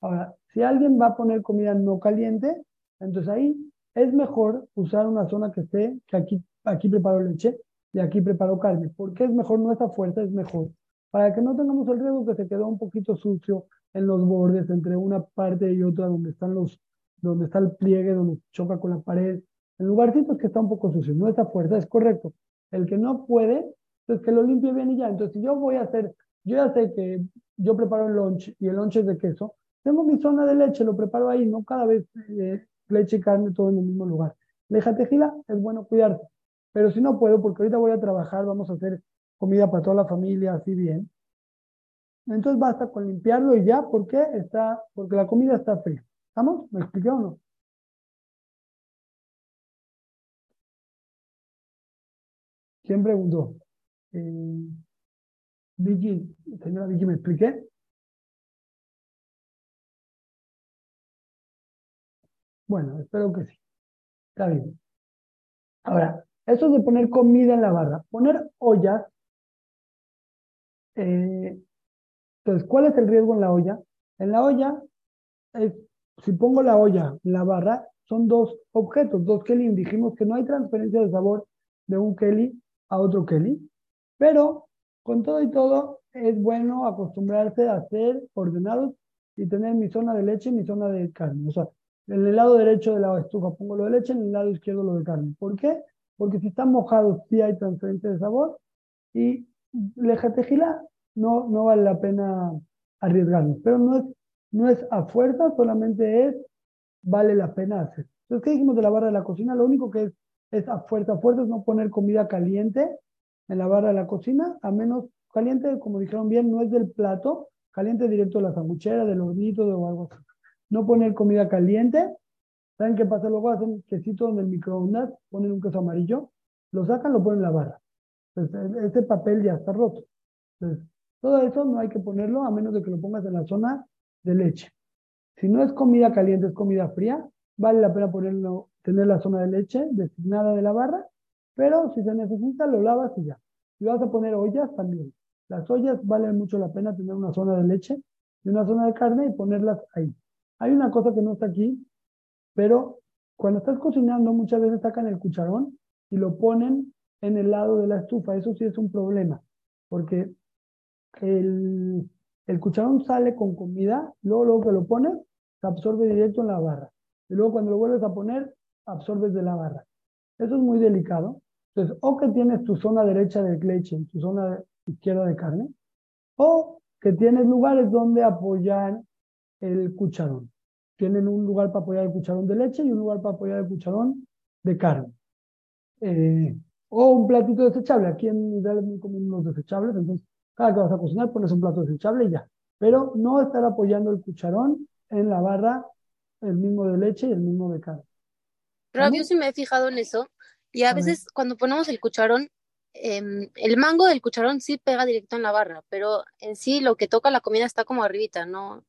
Ahora, si alguien va a poner comida no caliente, entonces ahí es mejor usar una zona que esté, que aquí, aquí preparo leche y aquí preparo carne. ¿Por qué es mejor? No es a fuerza, es mejor. Para que no tengamos el riesgo que se quedó un poquito sucio en los bordes entre una parte y otra donde están los, donde está el pliegue, donde choca con la pared. En lugarcitos que está un poco sucio, no es a fuerza, es correcto. El que no puede, pues que lo limpie bien y ya. Entonces, si yo voy a hacer, yo ya sé que yo preparo el lunch y el lunch es de queso, tengo mi zona de leche, lo preparo ahí, no cada vez eh, leche y carne todo en el mismo lugar. Leja tejila, es bueno cuidarse. Pero si no puedo, porque ahorita voy a trabajar, vamos a hacer comida para toda la familia, así bien. Entonces basta con limpiarlo y ya, ¿por qué? Está, porque la comida está fría. ¿Estamos? ¿Me expliqué o no? ¿Quién preguntó? Eh, Vicky, señora Vicky, ¿me expliqué? Bueno, espero que sí. Está bien. Ahora, eso es de poner comida en la barra. Poner ollas. eh, entonces, ¿cuál es el riesgo en la olla? En la olla, es, si pongo la olla la barra, son dos objetos, dos Kelly. Dijimos que no hay transferencia de sabor de un Kelly a otro Kelly, pero con todo y todo es bueno acostumbrarse a ser ordenados y tener mi zona de leche y mi zona de carne. O sea, en el lado derecho de la estufa pongo lo de leche, en el lado izquierdo lo de carne. ¿Por qué? Porque si están mojados sí hay transferencia de sabor y lejatejila no, no vale la pena arriesgarnos. Pero no es, no es a fuerza, solamente es vale la pena hacer. Entonces, ¿qué dijimos de la barra de la cocina? Lo único que es, es a fuerza, a fuerza es no poner comida caliente en la barra de la cocina, a menos caliente, como dijeron bien, no es del plato, caliente directo de la sanguchera, del hornito o algo así. No poner comida caliente. ¿Saben qué pasa? Luego hacen quesito en el microondas, ponen un queso amarillo, lo sacan, lo ponen en la barra. Entonces, ese papel ya está roto. Entonces, todo eso no hay que ponerlo a menos de que lo pongas en la zona de leche. Si no es comida caliente, es comida fría, vale la pena ponerlo, tener la zona de leche designada de la barra, pero si se necesita, lo lavas y ya. Si vas a poner ollas, también. Las ollas valen mucho la pena tener una zona de leche y una zona de carne y ponerlas ahí. Hay una cosa que no está aquí, pero cuando estás cocinando muchas veces sacan el cucharón y lo ponen en el lado de la estufa. Eso sí es un problema, porque el, el cucharón sale con comida, luego, luego que lo pones, se absorbe directo en la barra. Y luego cuando lo vuelves a poner, absorbes de la barra. Eso es muy delicado. Entonces, o que tienes tu zona derecha de leche y tu zona izquierda de carne, o que tienes lugares donde apoyar el cucharón. Tienen un lugar para apoyar el cucharón de leche y un lugar para apoyar el cucharón de carne. Eh, o un platito desechable. Aquí en muy común los desechables, entonces cada que vas a cocinar pones un plato desechable y ya. Pero no estar apoyando el cucharón en la barra, el mismo de leche y el mismo de carne. Rob, yo sí me he fijado en eso. Y a A ver. veces cuando ponemos el cucharón, em, el mango del cucharón sí pega directo en la barra, pero en sí lo que toca la comida está como arribita, no,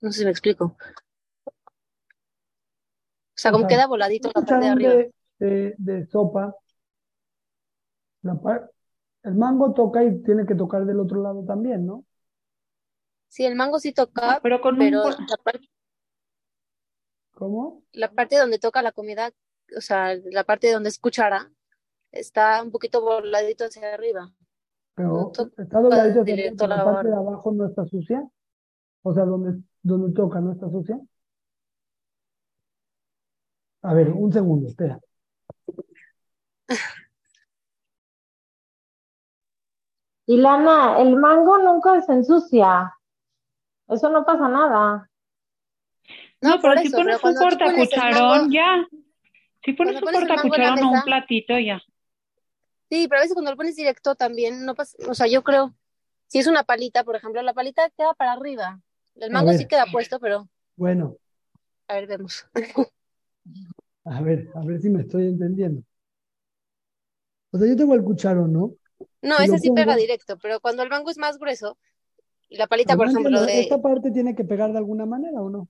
no sé si me explico. O sea, O como sea, queda voladito la parte de arriba. de, de, de sopa, la par- el mango toca y tiene que tocar del otro lado también, ¿no? Sí, el mango sí toca, Pero con pero la, par- ¿Cómo? la parte donde toca la comida, o sea, la parte donde es cuchara, está un poquito voladito hacia arriba. Pero está dobladito hacia arriba, la la parte de abajo no está sucia. O sea, donde, donde toca no está sucia. A ver, un segundo, espera. [LAUGHS] Y Lana, el mango nunca se ensucia. Eso no pasa nada. No, No, pero si eso, pones pero un pones mango- ya. Si pones un cortacucharón o un platito, ya. Sí, pero a veces cuando lo pones directo también, no pasa, o sea, yo creo, si es una palita, por ejemplo, la palita queda para arriba. El mango sí queda puesto, pero Bueno, a ver, vemos. a ver, a ver si me estoy entendiendo. O sea, yo tengo el cucharón, ¿no? No, ese sí pega directo, pero cuando el mango es más grueso, y la palita, por ejemplo, de, ¿Esta parte tiene que pegar de alguna manera o no?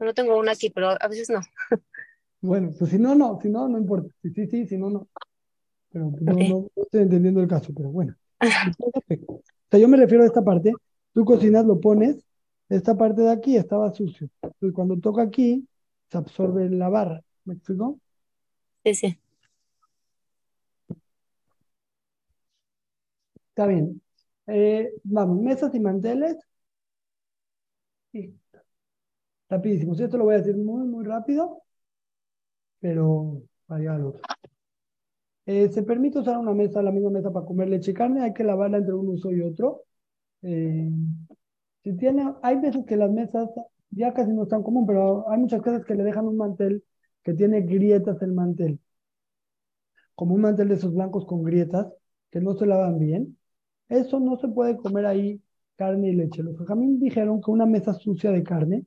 no tengo una aquí, pero a veces no. [LAUGHS] Bueno, pues si no, no, si no, no importa. Si sí, sí, si no, no. Pero pues, no, no, no estoy entendiendo el caso, pero bueno. O sea, yo me refiero a esta parte. Tú cocinas, lo pones, esta parte de aquí estaba sucio. Entonces, cuando toca aquí, se absorbe la barra. ¿Me explico? Sí, sí. Está bien. Eh, vamos, mesas y manteles. Sí. Rapidísimo. Esto lo voy a decir muy, muy rápido, pero para llegar al otro. Eh, se permite usar una mesa, la misma mesa para comer leche y carne, hay que lavarla entre un uso y otro. Eh, si tiene, hay veces que las mesas ya casi no están común, pero hay muchas casas que le dejan un mantel que tiene grietas el mantel, como un mantel de esos blancos con grietas que no se lavan bien. Eso no se puede comer ahí carne y leche. Los jajamín dijeron que una mesa sucia de carne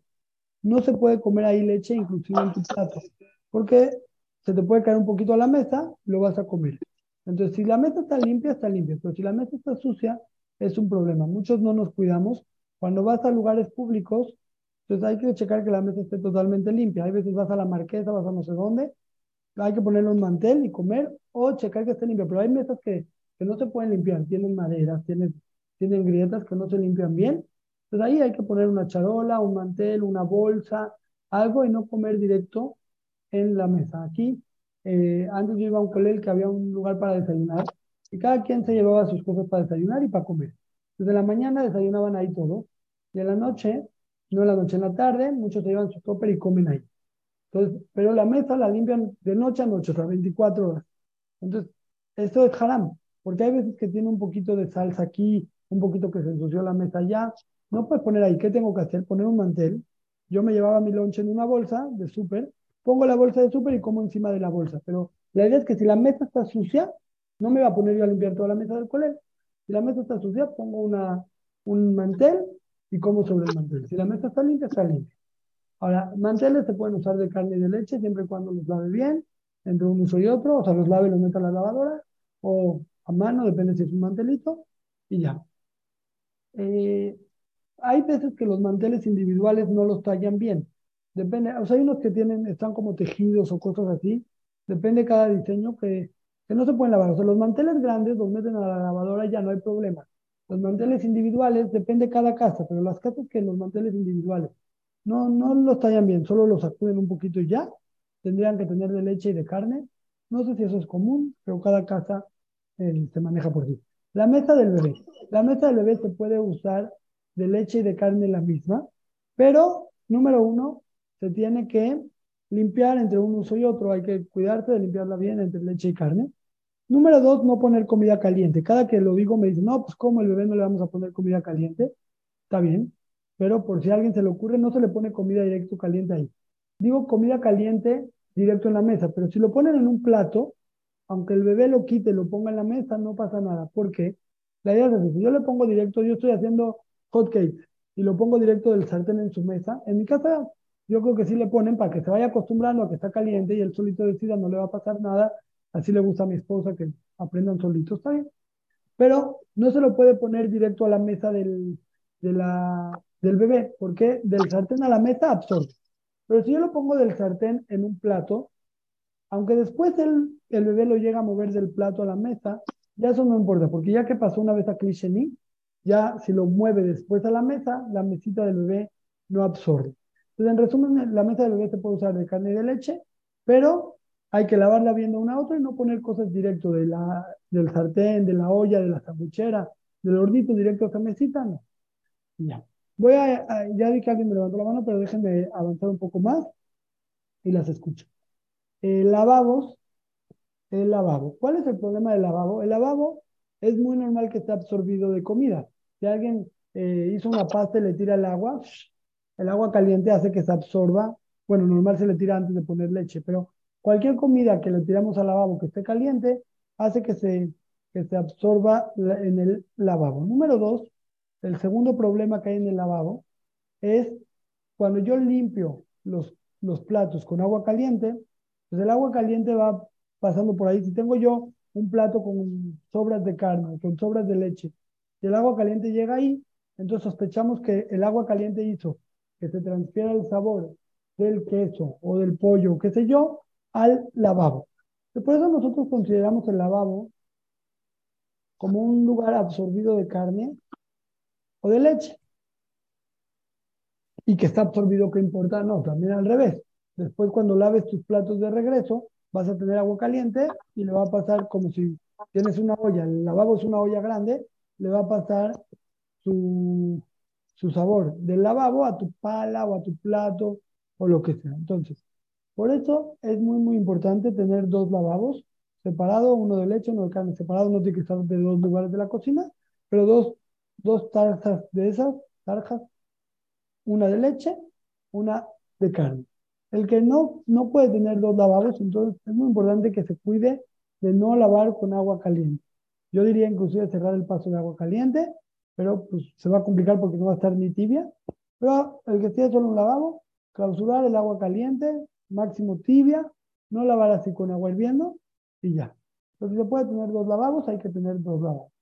no se puede comer ahí leche, inclusive en tu plato, porque se te puede caer un poquito a la mesa, lo vas a comer. Entonces, si la mesa está limpia, está limpia, pero si la mesa está sucia, es un problema. Muchos no nos cuidamos. Cuando vas a lugares públicos, entonces hay que checar que la mesa esté totalmente limpia. Hay veces vas a la marquesa, vas a no sé dónde, hay que ponerle un mantel y comer o checar que esté limpia. Pero hay mesas que, que no se pueden limpiar, tienen maderas, tienen, tienen grietas que no se limpian bien. Entonces ahí hay que poner una charola, un mantel, una bolsa, algo y no comer directo en la mesa. Aquí, eh, antes yo iba a un colel que había un lugar para desayunar y cada quien se llevaba sus cosas para desayunar y para comer. Desde la mañana desayunaban ahí todo y en la noche, no en la noche, en la tarde, muchos se llevan su topper y comen ahí. Entonces, pero la mesa la limpian de noche a noche, o sea, 24 horas. Entonces, esto es haram, porque hay veces que tiene un poquito de salsa aquí, un poquito que se ensució la mesa allá. No puedes poner ahí, ¿qué tengo que hacer? Poner un mantel. Yo me llevaba mi lonche en una bolsa de súper, pongo la bolsa de súper y como encima de la bolsa. Pero la idea es que si la mesa está sucia, no me va a poner yo a limpiar toda la mesa del colegio. Si la mesa está sucia, pongo una, un mantel y como sobre el mantel. Si la mesa está limpia, está limpia. Ahora, manteles se pueden usar de carne y de leche siempre y cuando los lave bien, entre un uso y otro, o sea, los lave y los meta a la lavadora, o a mano, depende si es un mantelito, y ya. Eh, hay veces que los manteles individuales no los tallan bien. Depende, o sea, hay unos que tienen, están como tejidos o cosas así. Depende de cada diseño que, que no se pueden lavar. O sea, los manteles grandes los meten a la lavadora y ya no hay problema. Los manteles individuales, depende de cada casa, pero las casas que los manteles individuales no, no los tallan bien, solo los sacuden un poquito y ya. Tendrían que tener de leche y de carne. No sé si eso es común, pero cada casa eh, se maneja por sí. La mesa del bebé. La mesa del bebé se puede usar de leche y de carne la misma, pero número uno, se tiene que limpiar entre un uso y otro. Hay que cuidarse de limpiarla bien entre leche y carne. Número dos, no poner comida caliente. Cada que lo digo me dicen, no, pues como el bebé no le vamos a poner comida caliente. Está bien, pero por si a alguien se le ocurre, no se le pone comida directo caliente ahí. Digo comida caliente directo en la mesa, pero si lo ponen en un plato, aunque el bebé lo quite lo ponga en la mesa, no pasa nada. ¿Por qué? La idea es así, si yo le pongo directo, yo estoy haciendo hot cakes y lo pongo directo del sartén en su mesa, en mi casa yo creo que sí le ponen para que se vaya acostumbrando a que está caliente y él solito decida, no le va a pasar nada, así le gusta a mi esposa que aprendan solitos, está bien. Pero no se lo puede poner directo a la mesa del, del bebé, porque del sartén a la mesa absorbe. Pero si yo lo pongo del sartén en un plato, aunque después el, bebé lo llega a mover del plato a la mesa, ya eso no importa, porque ya que pasó una vez a Clichení, ya si lo mueve después a la mesa, la mesita del bebé no absorbe. Entonces, en resumen, la mesa del bebé se puede usar de carne y de leche, pero hay que lavarla viendo una a otra y no poner cosas directo del sartén, de la olla, de la sanguchera, del hornito directo a esa mesita, no. Ya. Voy a, ya vi que alguien me levantó la mano, pero déjenme avanzar un poco más y las escucho. Lavabos, el lavabo. ¿Cuál es el problema del lavabo? El lavabo es muy normal que esté absorbido de comida. Si alguien eh, hizo una pasta y le tira el agua, el agua caliente hace que se absorba. Bueno, normal se le tira antes de poner leche, pero Cualquier comida que le tiramos al lavabo que esté caliente hace que se, que se absorba en el lavabo. Número dos, el segundo problema que hay en el lavabo es cuando yo limpio los, los platos con agua caliente, pues el agua caliente va pasando por ahí. Si tengo yo un plato con sobras de carne, con sobras de leche, y el agua caliente llega ahí, entonces sospechamos que el agua caliente hizo que se transfiera el sabor del queso o del pollo, qué sé yo, al lavabo. Por eso nosotros consideramos el lavabo como un lugar absorbido de carne o de leche. Y que está absorbido, ¿qué importa? No, también al revés. Después cuando laves tus platos de regreso, vas a tener agua caliente y le va a pasar como si tienes una olla, el lavabo es una olla grande, le va a pasar su, su sabor del lavabo a tu pala o a tu plato o lo que sea. Entonces, por eso es muy, muy importante tener dos lavabos separados, uno de leche, uno de carne. Separado no tiene que estar de dos lugares de la cocina, pero dos, dos tarzas de esas, tarjas, una de leche, una de carne. El que no, no puede tener dos lavabos, entonces es muy importante que se cuide de no lavar con agua caliente. Yo diría inclusive cerrar el paso de agua caliente, pero pues se va a complicar porque no va a estar ni tibia. Pero el que tiene solo un lavabo, clausurar el agua caliente, máximo tibia, no lavar así con agua hirviendo y ya. Entonces se puede tener dos lavabos, hay que tener dos lavabos.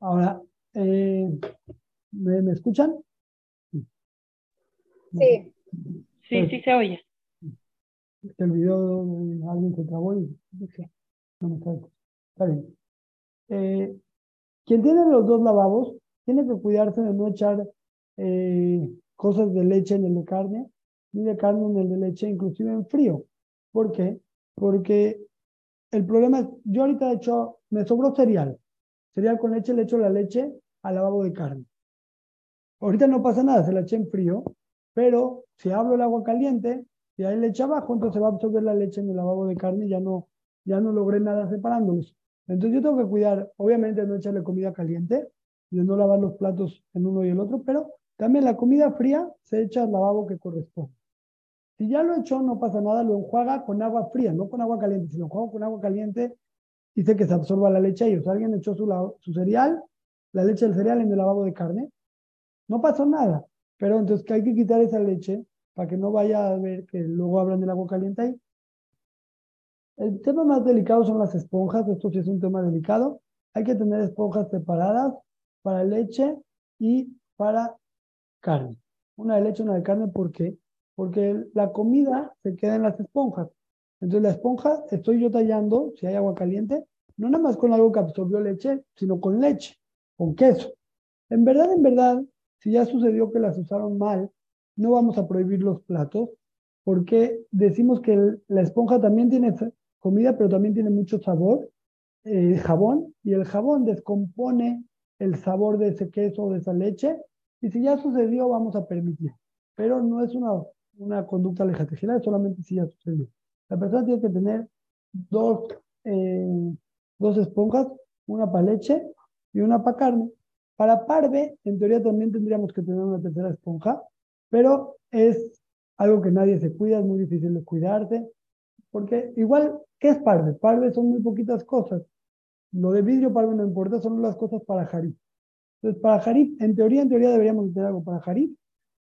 Ahora, eh, ¿me, escuchan? Sí. Sí, sí, se oye. El video, alguien se trabó y no me está, está bien. Eh, quien tiene los dos lavabos tiene que cuidarse de no echar eh, cosas de leche en el de carne ni de carne ni el de leche, inclusive en frío. ¿Por qué? Porque el problema es, yo ahorita he hecho, me sobró cereal. Cereal con leche, le echo la leche al lavabo de carne. Ahorita no pasa nada, se la eché en frío, pero si hablo el agua caliente, si hay leche abajo, entonces va a absorber la leche en el lavabo de carne y ya no, ya no logré nada separándolos. Entonces yo tengo que cuidar, obviamente no echarle comida caliente, de no lavar los platos en uno y el otro, pero también la comida fría se echa al lavabo que corresponde. Si ya lo echó, no pasa nada, lo enjuaga con agua fría, no con agua caliente. Si lo enjuaga con agua caliente, dice que se absorba la leche. Y o sea, alguien echó su, su cereal, la leche del cereal en el lavabo de carne, no pasó nada. Pero entonces que hay que quitar esa leche para que no vaya a ver que luego hablan del agua caliente ahí. El tema más delicado son las esponjas. Esto sí es un tema delicado. Hay que tener esponjas separadas para leche y para carne. Una de leche, una de carne, ¿por qué? porque la comida se queda en las esponjas. Entonces la esponja estoy yo tallando, si hay agua caliente, no nada más con algo que absorbió leche, sino con leche, con queso. En verdad, en verdad, si ya sucedió que las usaron mal, no vamos a prohibir los platos, porque decimos que la esponja también tiene comida, pero también tiene mucho sabor, eh, jabón, y el jabón descompone el sabor de ese queso o de esa leche, y si ya sucedió, vamos a permitir. Pero no es una una conducta es solamente si ya sucedió. La persona tiene que tener dos, eh, dos esponjas, una para leche y una para carne. Para parve, en teoría también tendríamos que tener una tercera esponja, pero es algo que nadie se cuida, es muy difícil de cuidarse, porque igual, ¿qué es parve? Parve son muy poquitas cosas. Lo de vidrio parve no importa, son las cosas para jarip. Entonces, para jarip, en teoría, en teoría deberíamos tener algo para jarip,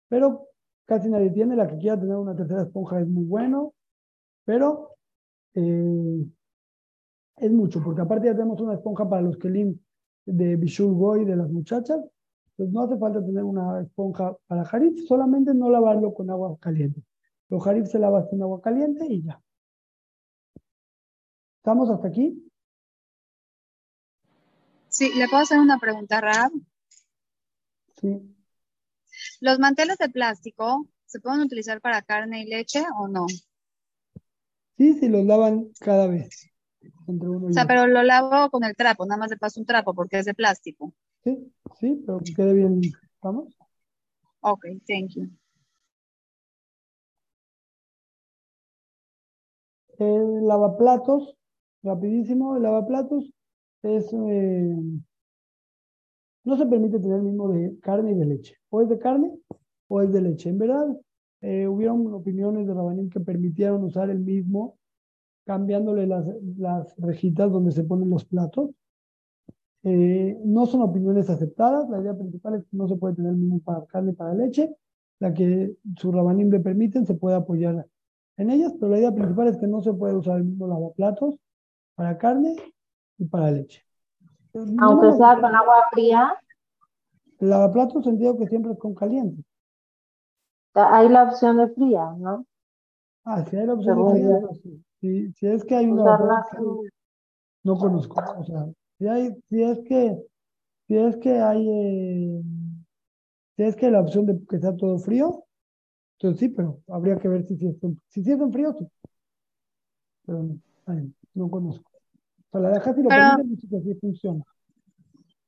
pero casi nadie tiene. La que quiera tener una tercera esponja es muy bueno, pero eh, es mucho, porque aparte ya tenemos una esponja para los kelim de Bishul Boy de las muchachas. Entonces no hace falta tener una esponja para jarif, solamente no lavarlo con agua caliente. Los jarif se lava sin agua caliente y ya. ¿Estamos hasta aquí? Sí, ¿le puedo hacer una pregunta, Rab? Sí. ¿Los manteles de plástico se pueden utilizar para carne y leche o no? Sí, sí, los lavan cada vez. Entre uno O sea, otro. pero lo lavo con el trapo, nada más le paso un trapo porque es de plástico. Sí, sí, pero que quede bien. ¿Vamos? Ok, thank you. El lavaplatos, rapidísimo, el lavaplatos es, eh, no se permite tener el mismo de carne y de leche. O es de carne o es de leche. En verdad, eh, hubieron opiniones de Rabanim que permitieron usar el mismo, cambiándole las, las rejitas donde se ponen los platos. Eh, no son opiniones aceptadas. La idea principal es que no se puede tener el mismo para carne y para leche. La que su Rabanim le permiten se puede apoyar en ellas, pero la idea principal es que no se puede usar el mismo lavaplatos para carne y para leche. No Aunque me- sea con agua fría, El lavaplatos sentido que siempre es con caliente. hay la opción de fría, ¿no? Ah, si hay la opción de frío, yo. Pues. Si, si es que hay un lavaplatos que no conozco. O sea, si hay, si es que, si es que hay, eh, si es que la opción de que sea todo frío, entonces sí, pero habría que ver si, si, es, en- si, sí es en frío, sí. Pero no, ay, no conozco. Sea, la si lo Pero- permite, sí funciona.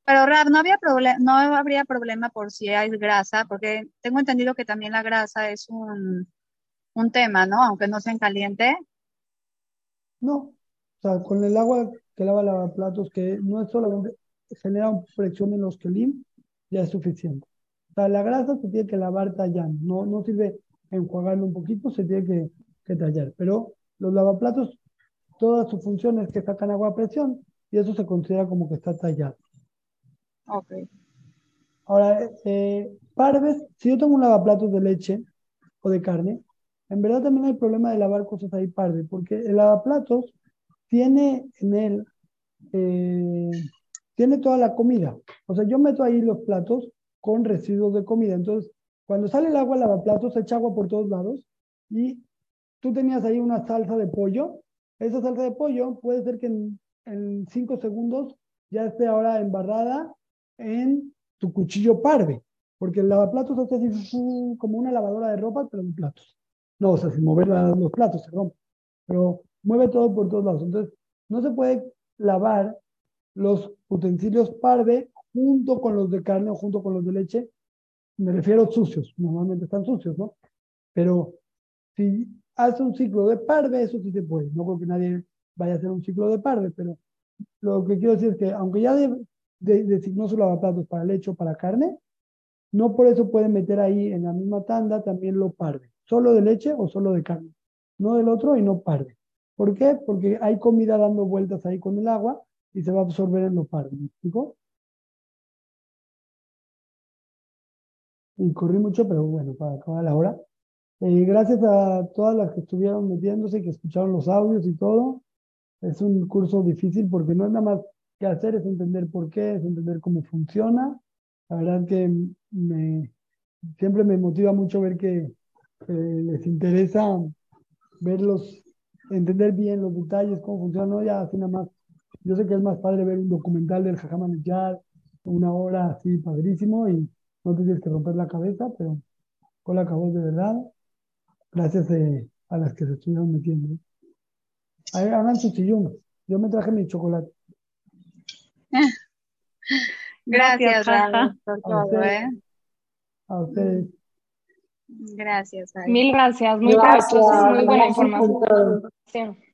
Pero Rab, no había no habría problema por si hay grasa, porque tengo entendido que también la grasa es un, un tema, ¿no? Aunque no sea en caliente. No, o sea, con el agua que lava lavaplatos, que no es solamente genera presión en los kelim, ya es suficiente. O sea, la grasa se tiene que lavar tallando, no, no sirve enjuagarlo un poquito, se tiene que, que tallar. Pero los lavaplatos, toda su función es que sacan agua a presión y eso se considera como que está tallado. Ok. Ahora, eh, parves, si yo tengo un lavaplatos de leche o de carne, en verdad también hay problema de lavar cosas ahí parve, porque el lavaplatos tiene en él, eh, tiene toda la comida. O sea, yo meto ahí los platos con residuos de comida. Entonces, cuando sale el agua al lavaplatos, se echa agua por todos lados y tú tenías ahí una salsa de pollo. Esa salsa de pollo puede ser que en, en cinco segundos ya esté ahora embarrada en tu cuchillo parve, porque el lavaplatos hace así como una lavadora de ropa, pero de platos. No, o sea, sin mover los platos, se rompe, pero mueve todo por todos lados. Entonces, no se puede lavar los utensilios parve junto con los de carne o junto con los de leche. Me refiero sucios, normalmente están sucios, ¿no? Pero si hace un ciclo de parve, eso sí se puede. No creo que nadie vaya a hacer un ciclo de parve, pero lo que quiero decir es que aunque ya de- de- designó su lavaplatos para leche o para carne, no por eso pueden meter ahí en la misma tanda también lo parve. Solo de leche o solo de carne. No del otro y no parve. ¿Por qué? Porque hay comida dando vueltas ahí con el agua y se va a absorber en lo parve. ¿Me explico? Y corrí mucho, pero bueno, para acabar la hora. Eh, gracias a todas las que estuvieron metiéndose, que escucharon los audios y todo. Es un curso difícil porque no es nada más que hacer, es entender por qué, es entender cómo funciona. La verdad que me, siempre me motiva mucho ver que eh, les interesa verlos, entender bien los detalles, cómo funciona, no ya así nada más. Yo sé que es más padre ver un documental del Jajam Yad, una hora así padrísimo y no te tienes que romper la cabeza, pero con la acabó de verdad. Gracias eh, a las que se estuvieron metiendo. Ahí hagan su sillón. Yo me traje mi chocolate. [LAUGHS] Gracias, Rafa. Por todo. ¿eh? A ustedes. Gracias. Bye. Mil gracias, muy Gracias, muy buena información.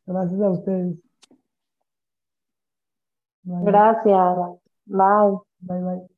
Gracias a ustedes. Bye, Gracias. Bye. bye. bye.